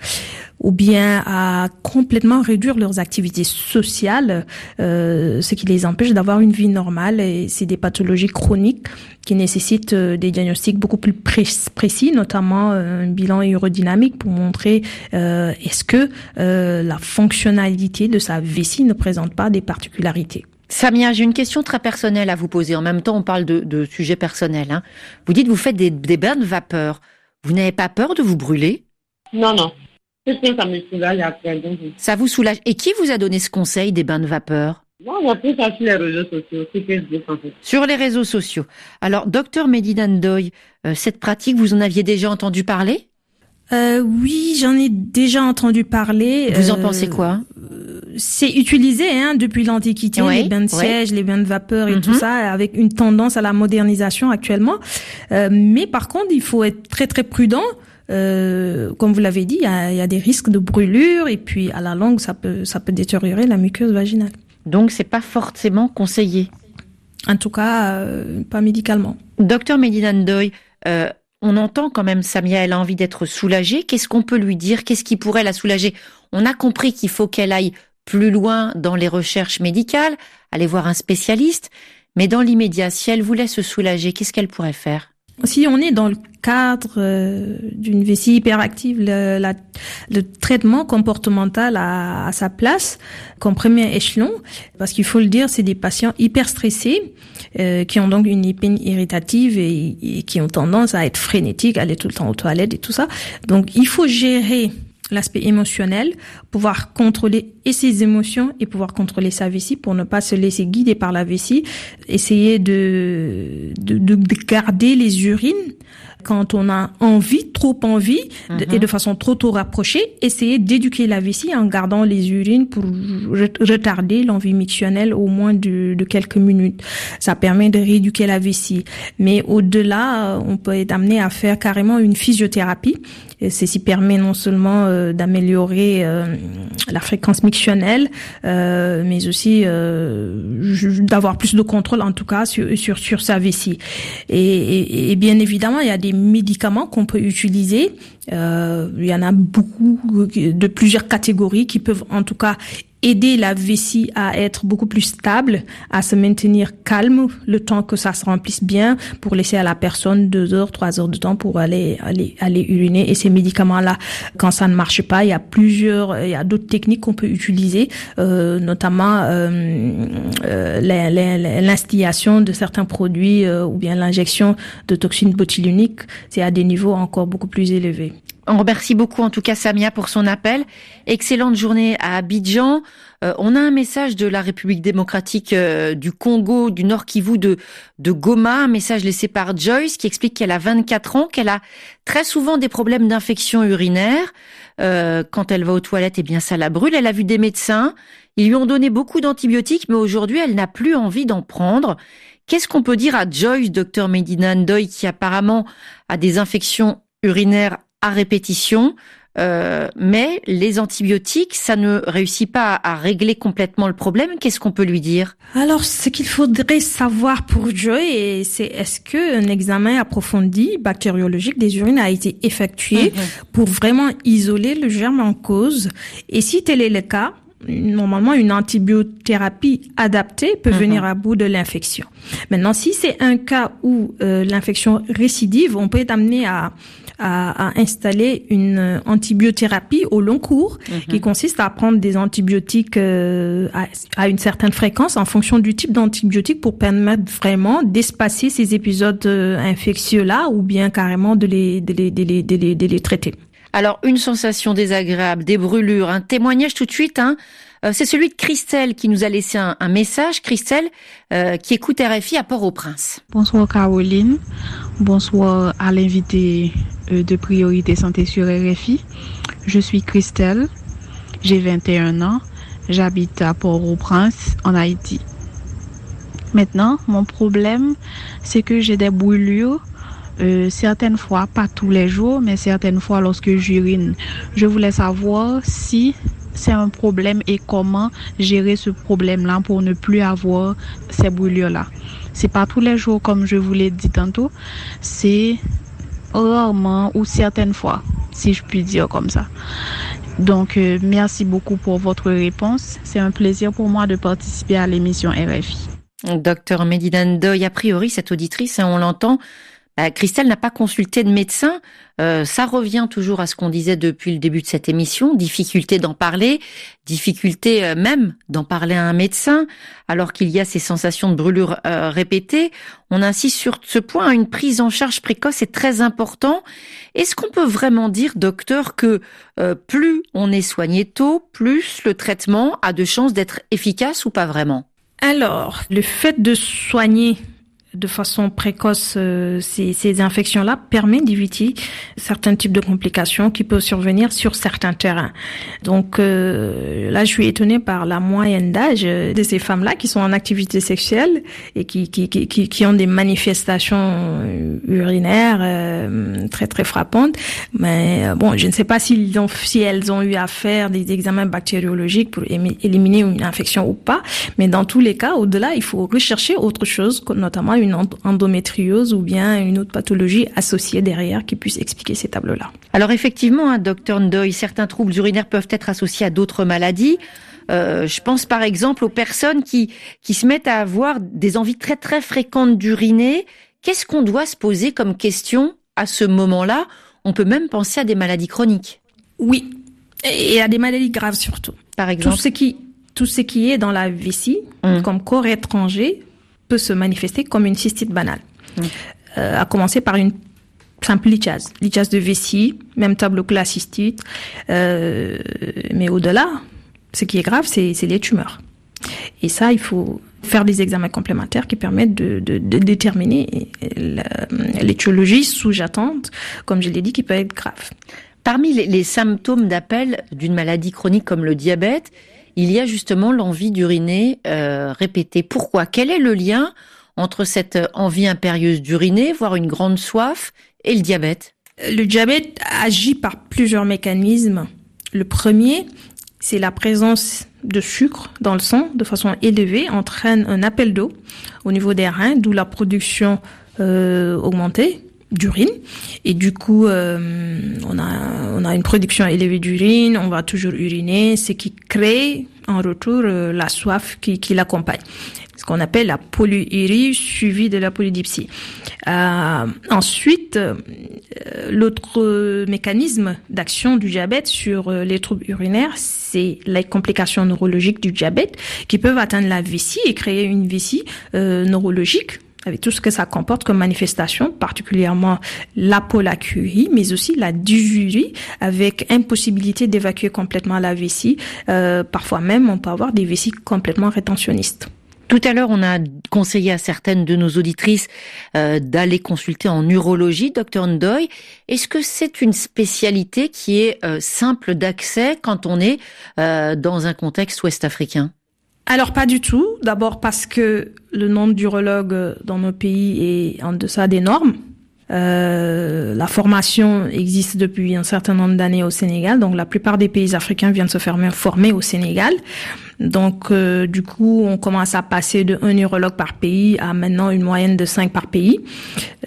ou bien à complètement réduire leurs activités sociales, euh, ce qui les empêche d'avoir une vie normale. Et c'est des pathologies chroniques qui nécessitent euh, des diagnostics beaucoup plus précis, notamment euh, un bilan aérodynamique pour montrer euh, est-ce que la fonctionnalité de sa vessie ne présente pas des particularités. Samia, j'ai une question très personnelle à vous poser. En même temps, on parle de, de sujets personnels. Hein. Vous dites que vous faites des, des bains de vapeur. Vous n'avez pas peur de vous brûler? Non, non. Ça me soulage après. Ça vous soulage. Et qui vous a donné ce conseil des bains de vapeur? Non, on a pris ça sur les réseaux sociaux, sur Facebook en fait. Sur les réseaux sociaux. Alors, docteur Medidandoy, euh, cette pratique, vous en aviez déjà entendu parler? Euh, oui, j'en ai déjà entendu parler. Vous en euh, pensez quoi? C'est utilisé hein, depuis l'Antiquité, les bains de siège, les bains de vapeur et tout mhm. ça, avec une tendance à la modernisation actuellement. Euh, mais par contre, il faut être très très prudent euh, comme vous l'avez dit, il y, a, des risques de brûlure et puis à la longue, ça peut, ça peut détériorer la muqueuse vaginale. Donc, c'est pas forcément conseillé. En tout cas, euh, pas médicalement. Docteur Medinandoy, euh, on entend quand même Samia, elle a envie d'être soulagée. Qu'est-ce qu'on peut lui dire? Qu'est-ce qui pourrait la soulager? On a compris qu'il faut qu'elle aille plus loin dans les recherches médicales, aller voir un spécialiste. Mais dans l'immédiat, si elle voulait se soulager, qu'est-ce qu'elle pourrait faire? Si on est dans le cadre euh, d'une vessie hyperactive, le, le traitement comportemental a, sa place comme premier échelon, parce qu'il faut le dire, c'est des patients hyper stressés euh, qui ont donc une épine irritative et, et, qui ont tendance à être frénétiques, aller tout le temps aux toilettes et tout ça. Donc il faut gérer l'aspect émotionnel, pouvoir contrôler ses émotions et pouvoir contrôler sa vessie pour ne pas se laisser guider par la vessie, essayer de, de, de garder les urines quand on a envie, trop envie, et de façon trop trop rapprochée, essayer d'éduquer la vessie en gardant les urines pour retarder l'envie mictionnelle au moins de, de, quelques minutes. Ça permet de rééduquer la vessie. Mais au-delà, on peut être amené à faire carrément une physiothérapie. Et ceci permet non seulement euh, d'améliorer euh, la fréquence mictionnelle, euh, mais aussi d'avoir plus de contrôle, en tout cas, sur, sur, sur sa vessie. Et, et bien évidemment, il y a des médicaments qu'on peut utiliser. Euh, il y en a beaucoup de plusieurs catégories qui peuvent en tout cas aider la vessie à être beaucoup plus stable, à se maintenir calme le temps que ça se remplisse bien pour laisser à la personne deux heures, trois heures de temps pour aller, aller, aller uriner. Et ces médicaments-là, quand ça ne marche pas, il y a plusieurs, il y a d'autres techniques qu'on peut utiliser, euh, notamment euh, euh, l'instillation de certains produits euh, ou bien l'injection de toxines botulinques. C'est à des niveaux encore beaucoup plus élevés. On remercie beaucoup en tout cas Samia pour son appel. Excellente journée à Abidjan. Euh, on a un message de la République démocratique euh, du Congo, du Nord Kivu, de, de Goma, un message laissé par Joyce qui explique qu'elle a 24 ans, qu'elle a très souvent des problèmes d'infection urinaire. Euh, quand elle va aux toilettes, eh bien ça la brûle. Elle a vu des médecins. Ils lui ont donné beaucoup d'antibiotiques, mais aujourd'hui, elle n'a plus envie d'en prendre. Qu'est-ce qu'on peut dire à Joyce, docteur Medina Ndoy, qui apparemment a des infections urinaires à répétition, euh, mais les antibiotiques, ça ne réussit pas à régler complètement le problème. Qu'est-ce qu'on peut lui dire? Alors, ce qu'il faudrait savoir pour Joy, c'est est-ce qu'un examen approfondi bactériologique des urines a été effectué mhm. pour vraiment isoler le germe en cause? Et si tel est le cas, normalement une antibiothérapie adaptée peut mhm. venir à bout de l'infection. Maintenant, si c'est un cas où euh, l'infection récidive, on peut être amené à à, installer une antibiothérapie au long cours, mhm. qui consiste à prendre des antibiotiques euh, à, une certaine fréquence en fonction du type d'antibiotique pour permettre vraiment d'espacer ces épisodes euh, infectieux-là ou bien carrément de les, de les, de les, de les, de les traiter. Alors, une sensation désagréable, des brûlures, un témoignage tout de suite, hein, euh, c'est celui de Christelle qui nous a laissé un, message. Christelle euh, qui écoute RFI à Port-au-Prince. Bonsoir Caroline. Bonsoir à l'invité euh, de Priorité Santé sur RFI. Je suis Christelle. J'ai 21 ans. J'habite à Port-au-Prince en Haïti. Maintenant, mon problème, c'est que j'ai des brûlures certaines fois, pas tous les jours, mais certaines fois lorsque j'urine. Je voulais savoir si c'est un problème et comment gérer ce problème-là pour ne plus avoir ces brûlures-là. C'est pas tous les jours comme je vous l'ai dit tantôt, c'est rarement ou certaines fois, si je puis dire comme ça. Donc, euh, merci beaucoup pour votre réponse. C'est un plaisir pour moi de participer à l'émission RFI. Docteur a priori, cette auditrice, hein, on l'entend, bah, Christelle n'a pas consulté de médecin. Euh, ça revient toujours à ce qu'on disait depuis le début de cette émission, difficulté d'en parler, difficulté euh, même d'en parler à un médecin, alors qu'il y a ces sensations de brûlure euh, répétées. On insiste sur ce point, une prise en charge précoce est très important. Est-ce qu'on peut vraiment dire, docteur, que plus on est soigné tôt, plus le traitement a de chances d'être efficace ou pas vraiment? Alors, le fait de soigner de façon précoce euh, ces, ces infections-là permet d'éviter certains types de complications qui peuvent survenir sur certains terrains. Donc euh, là, je suis étonnée par la moyenne d'âge de ces femmes-là qui sont en activité sexuelle et qui, qui, qui, qui ont des manifestations euh, urinaires très très frappantes. Mais bon, je ne sais pas s'ils ont, si elles ont eu à faire des examens bactériologiques pour éliminer une infection ou pas. Mais dans tous les cas, au-delà, il faut rechercher autre chose, notamment endométriose ou bien une autre pathologie associée derrière qui puisse expliquer ces tableaux-là. Alors effectivement, hein, docteur Ndoy, certains troubles urinaires peuvent être associés à d'autres maladies. Euh, je pense par exemple aux personnes qui, qui se mettent à avoir des envies très très fréquentes d'uriner. Qu'est-ce qu'on doit se poser comme question à ce moment-là? On peut même penser à des maladies chroniques. Oui, et à des maladies graves surtout. Par exemple Tout ce qui, tout ce qui est dans la vessie, hum. comme corps étranger, peut se manifester comme une cystite banale. Mmh. Euh, à commencer par une simple lichase, lichase de vessie, même tableau que la cystite. Euh, mais au-delà, ce qui est grave, c'est les tumeurs. Et ça, il faut faire des examens complémentaires qui permettent de, de, de déterminer l'étiologie sous-jacente, comme je l'ai dit, qui peut être grave. Parmi les, les symptômes d'appel d'une maladie chronique comme le diabète, il y a justement l'envie d'uriner euh, répétée. Pourquoi? Quel est le lien entre cette envie impérieuse d'uriner, voire une grande soif, et le diabète? Le diabète agit par plusieurs mécanismes. Le premier, c'est la présence de sucre dans le sang de façon élevée entraîne un appel d'eau au niveau des reins, d'où la production euh, augmentée d'urine et du coup on a on a une production élevée d'urine, on va toujours uriner, ce qui crée en retour la soif qui, qui l'accompagne ce qu'on appelle la polyurie suivie de la polydipsie. Euh, ensuite, euh, l'autre mécanisme d'action du diabète sur euh, les troubles urinaires, c'est les complications neurologiques du diabète qui peuvent atteindre la vessie et créer une vessie euh, neurologique avec tout ce que ça comporte comme manifestation, particulièrement l'apolacurie, mais aussi la dysurie, avec impossibilité d'évacuer complètement la vessie. Euh, parfois même, on peut avoir des vessies complètement rétentionnistes. Tout à l'heure, on a conseillé à certaines de nos auditrices euh, d'aller consulter en urologie, docteur Ndoy. Est-ce que c'est une spécialité qui est euh, simple d'accès quand on est euh, dans un contexte ouest-africain? Alors pas du tout. D'abord parce que le nombre d'urologues dans nos pays est en deçà des normes. Euh, la formation existe depuis un certain nombre d'années au Sénégal, donc la plupart des pays africains viennent se faire former au Sénégal. Donc euh, du coup, on commence à passer de un urologue par pays à maintenant une moyenne de cinq par pays.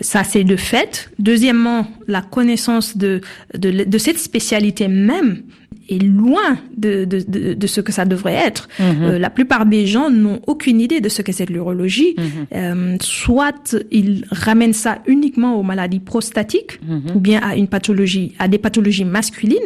Ça, c'est de fait. Deuxièmement, la connaissance de, de, de cette spécialité même est loin de, de, de, de, ce que ça devrait être. Mhm. Euh, la plupart des gens n'ont aucune idée de ce que c'est l'urologie. Mhm. euh, soit ils ramènent ça uniquement aux maladies prostatiques mhm. ou bien à une pathologie, à des pathologies masculines,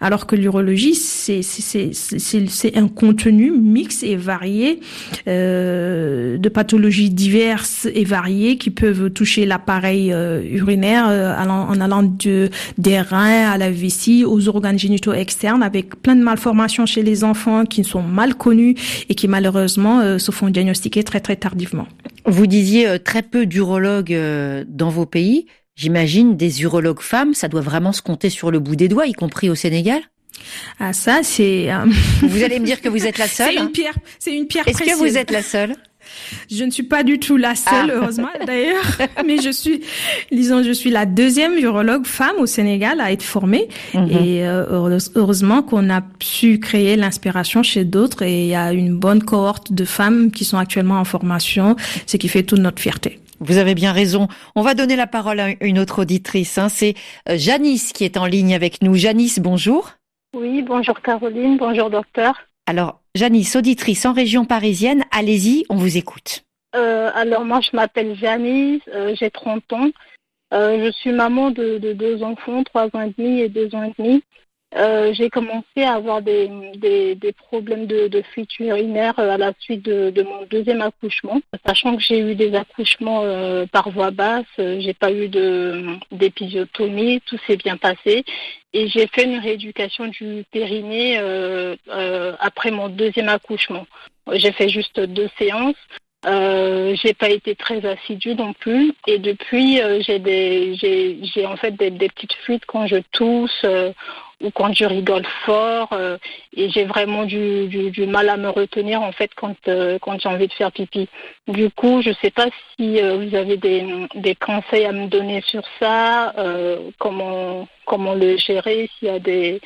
alors que l'urologie c'est c'est un contenu mixte et varié euh, de pathologies diverses et variées qui peuvent toucher l'appareil euh, urinaire euh, allant, en allant de, des reins à la vessie aux organes génitaux externes avec plein de malformations chez les enfants qui sont mal connus et qui malheureusement euh, se font diagnostiquer très très tardivement. Vous disiez euh, très peu d'urologues euh, dans vos pays. J'imagine des urologues femmes, ça doit vraiment se compter sur le bout des doigts, y compris au Sénégal? Ah ça c'est. Vous allez me dire que vous êtes la seule. c'est une pierre. C'est une pierre. Est-ce que vous êtes la seule? Je ne suis pas du tout la seule, ah. heureusement d'ailleurs, mais je suis, disons, je suis la deuxième urologue femme au Sénégal à être formée. Mhm. Et euh, heureusement qu'on a su créer l'inspiration chez d'autres et il y a une bonne cohorte de femmes qui sont actuellement en formation, ce qui fait toute notre fierté. Vous avez bien raison. On va donner la parole à une autre auditrice. Hein. C'est euh, Janice qui est en ligne avec nous. Janice, bonjour. Oui, bonjour Caroline, bonjour docteur. Alors, Janice, auditrice en région parisienne, allez-y, on vous écoute. Euh, alors, moi, je m'appelle Janice, euh, j'ai 30 ans. Euh, je suis maman de, deux enfants, 3 ans et demi et 2 ans et demi. Euh, j'ai commencé à avoir des, des, problèmes de, fuite urinaire euh, à la suite de, mon deuxième accouchement. Sachant que j'ai eu des accouchements euh, par voie basse, j'ai pas eu d'épisiotomie, tout s'est bien passé. Et j'ai fait une rééducation du périnée après mon deuxième accouchement. J'ai fait juste deux séances. Euh, j'ai pas été très assidue non plus et depuis j'ai des j'ai en fait des, petites fuites quand je tousse ou quand je rigole fort euh, et j'ai vraiment du, du, du, mal à me retenir en fait quand, euh, quand j'ai envie de faire pipi. Du coup, je ne sais pas si euh, vous avez des, des, conseils à me donner sur ça, comment, comment le gérer, s'il y a des,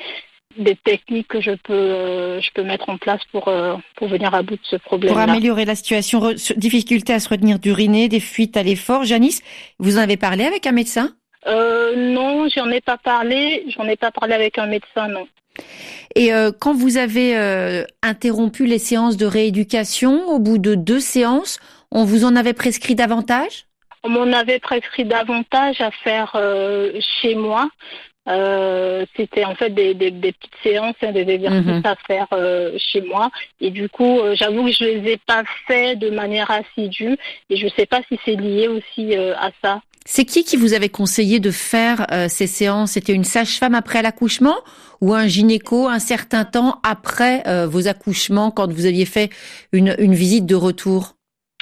des techniques que je peux, je peux mettre en place pour, pour venir à bout de ce problème. Pour améliorer la situation, difficulté à se retenir d'uriner, des fuites à l'effort. Janice, vous en avez parlé avec un médecin? Euh, non, j'en ai pas parlé. J'en ai pas parlé avec un médecin, non. Et euh, quand vous avez euh, interrompu les séances de rééducation, au bout de deux séances, on vous en avait prescrit davantage? On m'en avait prescrit davantage à faire euh, chez moi. Euh, c'était en fait des, des, des, petites séances, hein, des exercices -hmm. à faire euh, chez moi. Et du coup, euh, j'avoue que je les ai pas fait de manière assidue. Et je sais pas si c'est lié aussi à ça. C'est qui qui vous avait conseillé de faire euh, ces séances? C'était une sage-femme après l'accouchement ou un gynéco un certain temps après euh, vos accouchements quand vous aviez fait une, une visite de retour?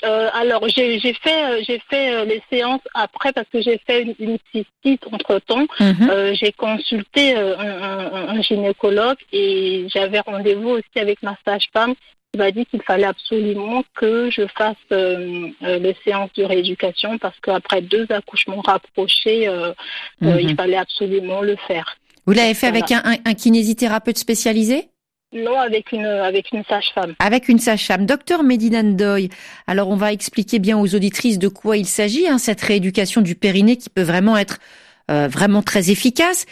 Euh, alors j'ai fait j'ai fait les séances après parce que j'ai fait une, une cystite entre temps. Mm -hmm. j'ai consulté un, un, un, gynécologue et j'avais rendez-vous aussi avec ma sage-femme il m'a dit qu'il fallait absolument que je fasse euh, euh, les séances de rééducation parce qu'après deux accouchements rapprochés, euh, mm -hmm. il fallait absolument le faire. Vous l'avez fait voilà. avec un, kinésithérapeute spécialisé? Non, avec une, avec une sage-femme. Avec une sage-femme. Docteur Medina Ndoye, alors on va expliquer bien aux auditrices de quoi il s'agit, hein, cette rééducation du périnée qui peut vraiment être euh, vraiment très efficace.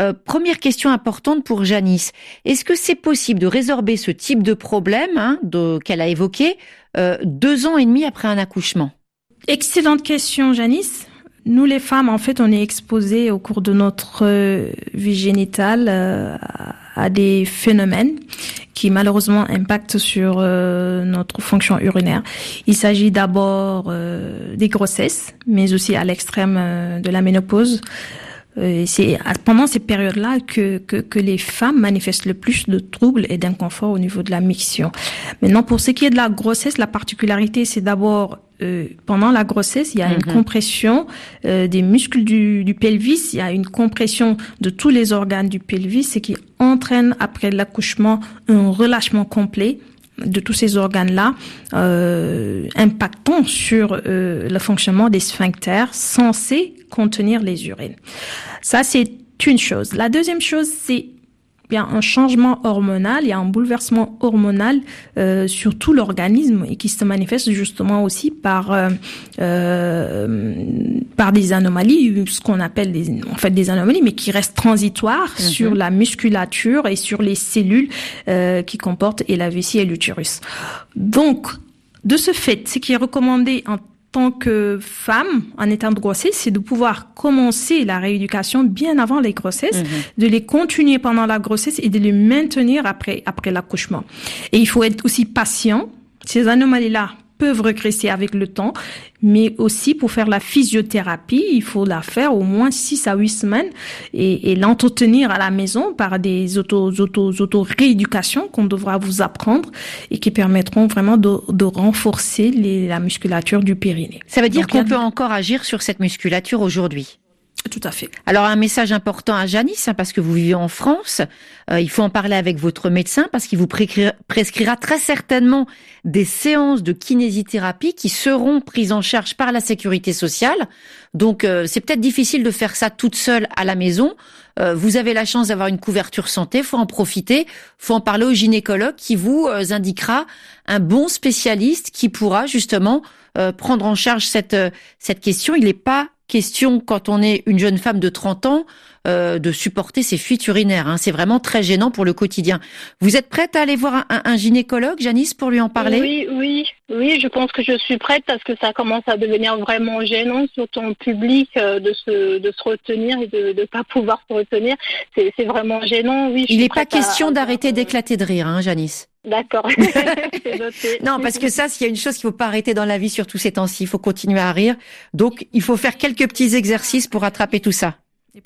Euh, première question importante pour Janice. Est-ce que c'est possible de résorber ce type de problème hein, qu'elle a évoqué euh, deux ans et demi après un accouchement? Excellente question, Janice. Nous, les femmes, en fait, on est exposées au cours de notre euh, vie génitale à des phénomènes qui malheureusement impactent sur notre fonction urinaire. Il s'agit d'abord des grossesses, mais aussi à l'extrême de la ménopause. Euh, c'est pendant ces périodes-là que, que, que, les femmes manifestent le plus de troubles et d'inconfort au niveau de la miction. Maintenant, pour ce qui est de la grossesse, la particularité, c'est d'abord euh, pendant la grossesse, il y a une mhm. compression euh, des muscles du, du, pelvis, il y a une compression de tous les organes du pelvis, ce qui entraîne après l'accouchement un relâchement complet de tous ces organes-là, euh, impactant sur euh, le fonctionnement des sphincters censés contenir les urines. Ça, c'est une chose. La deuxième chose, c'est a un changement hormonal, il y a un bouleversement hormonal euh, sur tout l'organisme et qui se manifeste justement aussi par euh, euh par des anomalies, ce qu'on appelle des en fait des anomalies, mais qui restent transitoires mhm. sur la musculature et sur les cellules qui comportent et la vessie et l'utérus. Donc de ce fait, ce qui est recommandé en tant que femme en état de grossesse, c'est de pouvoir commencer la rééducation bien avant les grossesses, mhm. de les continuer pendant la grossesse et de les maintenir après, après l'accouchement. Et il faut être aussi patient. Ces anomalies-là peuvent regresser avec le temps, mais aussi pour faire la physiothérapie, il faut la faire au moins 6 à 8 semaines et, et l'entretenir à la maison par des auto, auto, auto qu'on devra vous apprendre et qui permettront vraiment de, de renforcer les, la musculature du périnée. Ça veut dire qu'on peut encore agir sur cette musculature aujourd'hui? Tout à fait. Alors un message important à Janice, hein, parce que vous vivez en France, euh, il faut en parler avec votre médecin parce qu'il vous prescrira très certainement des séances de kinésithérapie qui seront prises en charge par la sécurité sociale. Donc euh, c'est peut-être difficile de faire ça toute seule à la maison. Euh, vous avez la chance d'avoir une couverture santé, faut en profiter, faut en parler au gynécologue qui vous indiquera un bon spécialiste qui pourra justement prendre en charge cette cette question. Il n'est pas question quand on est une jeune femme de 30 ans euh, de supporter ces fuites urinaires. Hein. C'est vraiment très gênant pour le quotidien. Vous êtes prête à aller voir un, gynécologue, Janice, pour lui en parler? Oui, oui, oui. Je pense que je suis prête parce que ça commence à devenir vraiment gênant, surtout en public, euh, de se de se retenir et de ne pas pouvoir se retenir. C'est vraiment gênant. Oui. Il n'est pas question d'arrêter d'éclater de rire, hein, Janice? D'accord. non, parce que ça, s'il y a une chose qu'il faut pas arrêter dans la vie, surtout ces temps-ci, il faut continuer à rire. Donc, il faut faire quelques petits exercices pour rattraper tout ça.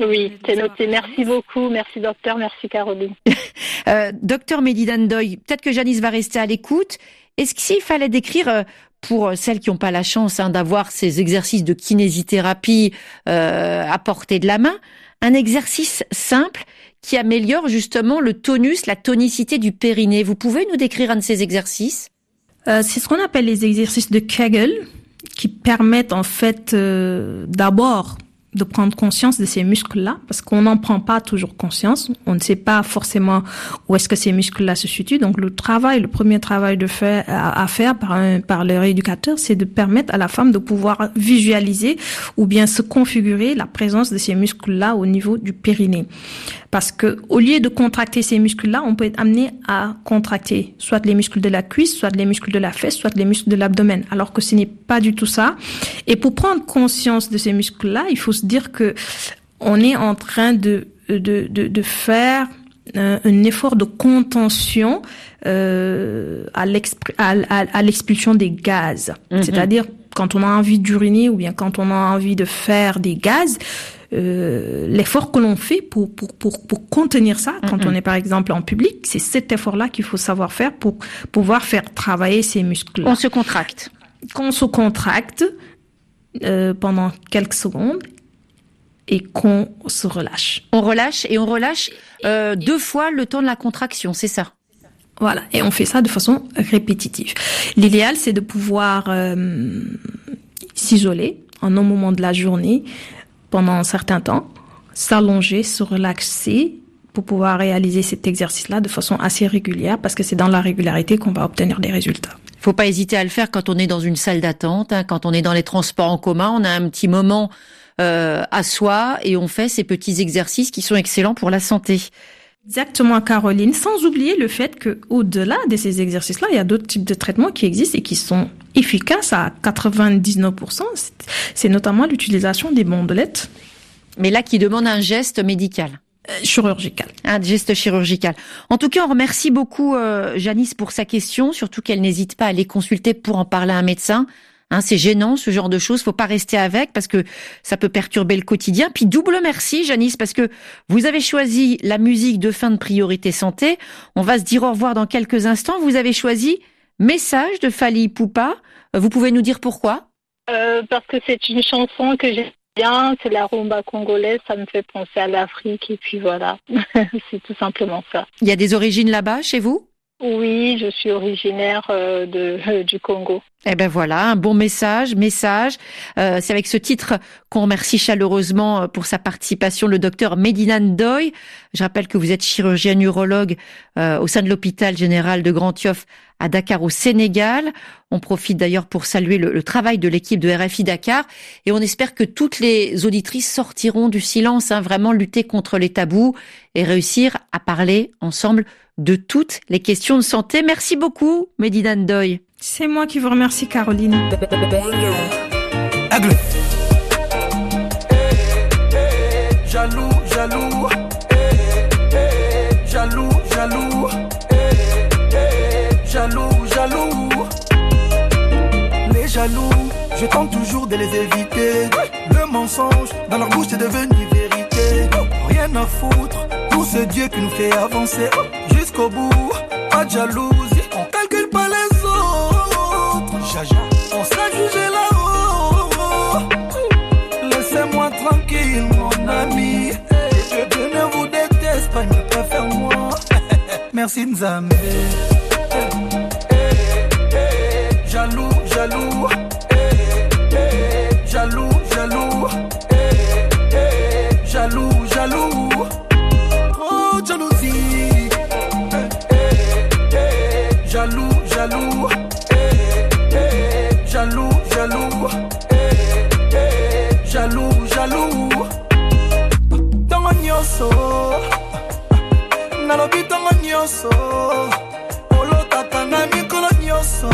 Oui, c'est noté. Merci beaucoup. Merci docteur. Merci Caroline. euh, docteur Medidandoy, peut-être que Janice va rester à l'écoute. Est-ce qu'il fallait décrire euh, pour celles qui n'ont pas la chance hein, d'avoir ces exercices de kinésithérapie euh, à portée de la main, un exercice simple qui améliore justement le tonus, la tonicité du périnée. Vous pouvez nous décrire un de ces exercices? Euh, C'est ce qu'on appelle les exercices de Kegel, qui permettent en fait euh, d'abord de prendre conscience de ces muscles-là, parce qu'on n'en prend pas toujours conscience. On ne sait pas forcément où est-ce que ces muscles-là se situent. Donc le travail, le premier travail de faire, à, faire par, un, par le rééducateur, c'est de permettre à la femme de pouvoir visualiser ou bien se configurer la présence de ces muscles-là au niveau du périnée. Parce que au lieu de contracter ces muscles-là, on peut être amené à contracter soit les muscles de la cuisse, soit les muscles de la fesse, soit les muscles de l'abdomen, alors que ce n'est pas du tout ça. Et pour prendre conscience de ces muscles-là, il faut se dire que on est en train de de, de, de faire un, effort de contention euh, à l'expulsion des gaz. Mm-hmm. C'est-à-dire quand on a envie d'uriner ou bien quand on a envie de faire des gaz, euh, l'effort que l'on fait pour, pour, pour, pour contenir ça, quand on est par exemple en public, c'est cet effort-là qu'il faut savoir faire pour pouvoir faire travailler ces muscles. On se contracte. Qu'on se contracte euh, pendant quelques secondes et qu'on se relâche. On relâche et on relâche euh, deux fois le temps de la contraction, c'est ça? Voilà, et on fait ça de façon répétitive. L'idéal, c'est de pouvoir euh, s'isoler en un moment de la journée pendant un certain temps, s'allonger, se relaxer pour pouvoir réaliser cet exercice-là de façon assez régulière parce que c'est dans la régularité qu'on va obtenir des résultats. Faut pas hésiter à le faire quand on est dans une salle d'attente, hein, quand on est dans les transports en commun, on a un petit moment euh, à soi et on fait ces petits exercices qui sont excellents pour la santé. Exactement, Caroline. Sans oublier le fait que, au-delà de ces exercices-là, il y a d'autres types de traitements qui existent et qui sont efficaces à 99%. C'est notamment l'utilisation des bandelettes. Mais là, qui demande un geste médical. Euh, chirurgical. Un geste chirurgical. En tout cas, on remercie beaucoup euh, Janice pour sa question, surtout qu'elle n'hésite pas à aller consulter pour en parler à un médecin. Hein, c'est gênant ce genre de choses, faut pas rester avec parce que ça peut perturber le quotidien. Puis double merci Janice parce que vous avez choisi la musique de fin de priorité santé. On va se dire au revoir dans quelques instants. Vous avez choisi Message de Fali Poupa. Vous pouvez nous dire pourquoi? Euh, Parce que c'est une chanson que j'aime bien, c'est la rumba congolaise, ça me fait penser à l'Afrique et puis voilà, c'est tout simplement ça. Il y a des origines là-bas chez vous? Oui, je suis originaire euh, de, euh, du Congo. Eh ben voilà, un bon message, message. Euh, c'est avec ce titre qu'on remercie chaleureusement pour sa participation le docteur Medina Ndoy. Je rappelle que vous êtes chirurgien urologue au sein de l'hôpital général de Grand Yoff à Dakar au Sénégal. On profite d'ailleurs pour saluer le, le travail de l'équipe de RFI Dakar et on espère que toutes les auditrices sortiront du silence, hein, vraiment lutter contre les tabous et réussir à parler ensemble de toutes les questions de santé. Merci beaucoup, Medina Ndoy. C'est moi qui vous remercie, Caroline. Jaloux, jaloux, jaloux, jaloux, jaloux, jaloux. Les jaloux, je tente toujours de les éviter. Le mensonge dans leur bouche est devenu vérité. Rien à foutre, tout ce Dieu qui nous fait avancer jusqu'au bout. Pas de jalousie, on calcule pas les autres. Jaja, on sera jugé là-haut. Laissez-moi tranquille, mon ami. Je ne vous déteste pas, ne préfère moi. Merci Nzambe. Jaloux, jaloux. Jaloux, jaloux. Jaloux, jaloux. Jaloux, jaloux. Jaloux, jaloux. Jaloux, jaloux. Tongo nyonso. Nalobi tongo nyonso. olokakanga mikolo nyonso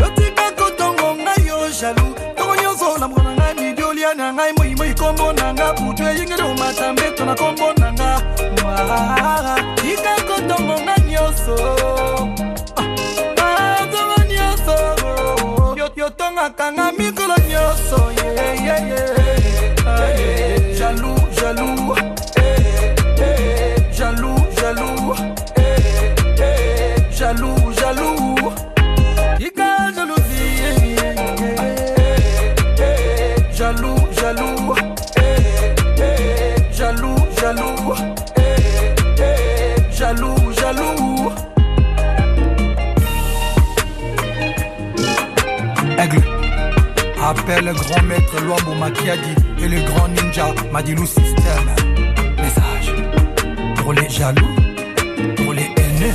yotika kotongo ngai yo jalu ntongo nyonso na mokolo na ngai midi olia na ngai moimoi kombo na nga butu eyingeli omata mbeto na kombo na nga tika kotongo ngai nyonso yotongakanga mikolo nyonso yeah, yeah, yeah. Ah, yeah. jaloux jaloux jaloux jaloux jaloux, jaloux. Ika jalousie. Jaloux, jaloux. Jaloux, jaloux. Le grand maître Luambo Makiadi et le grand ninja Madilou System. Message pour les jaloux, pour les haineux.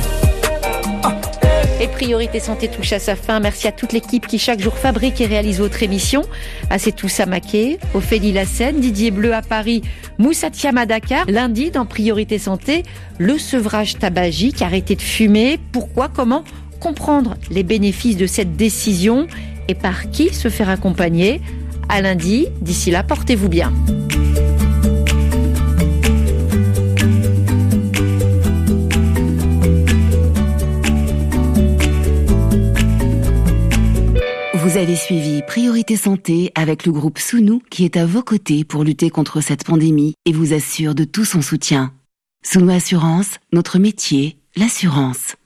Et Priorité Santé touche à sa fin. Merci à toute l'équipe qui chaque jour fabrique et réalise votre émission. À tout Samaké, Ophélie Lassène, Didier Bleu à Paris, Moussa à Dakar. Lundi, dans Priorité Santé, le sevrage tabagique, arrêter de fumer. Pourquoi? Comment comprendre les bénéfices de cette décision? Et par qui se faire accompagner À lundi. D'ici là, portez-vous bien. Vous avez suivi Priorité Santé avec le groupe Sounou qui est à vos côtés pour lutter contre cette pandémie et vous assure de tout son soutien. Sounou Assurance, notre métier, l'assurance.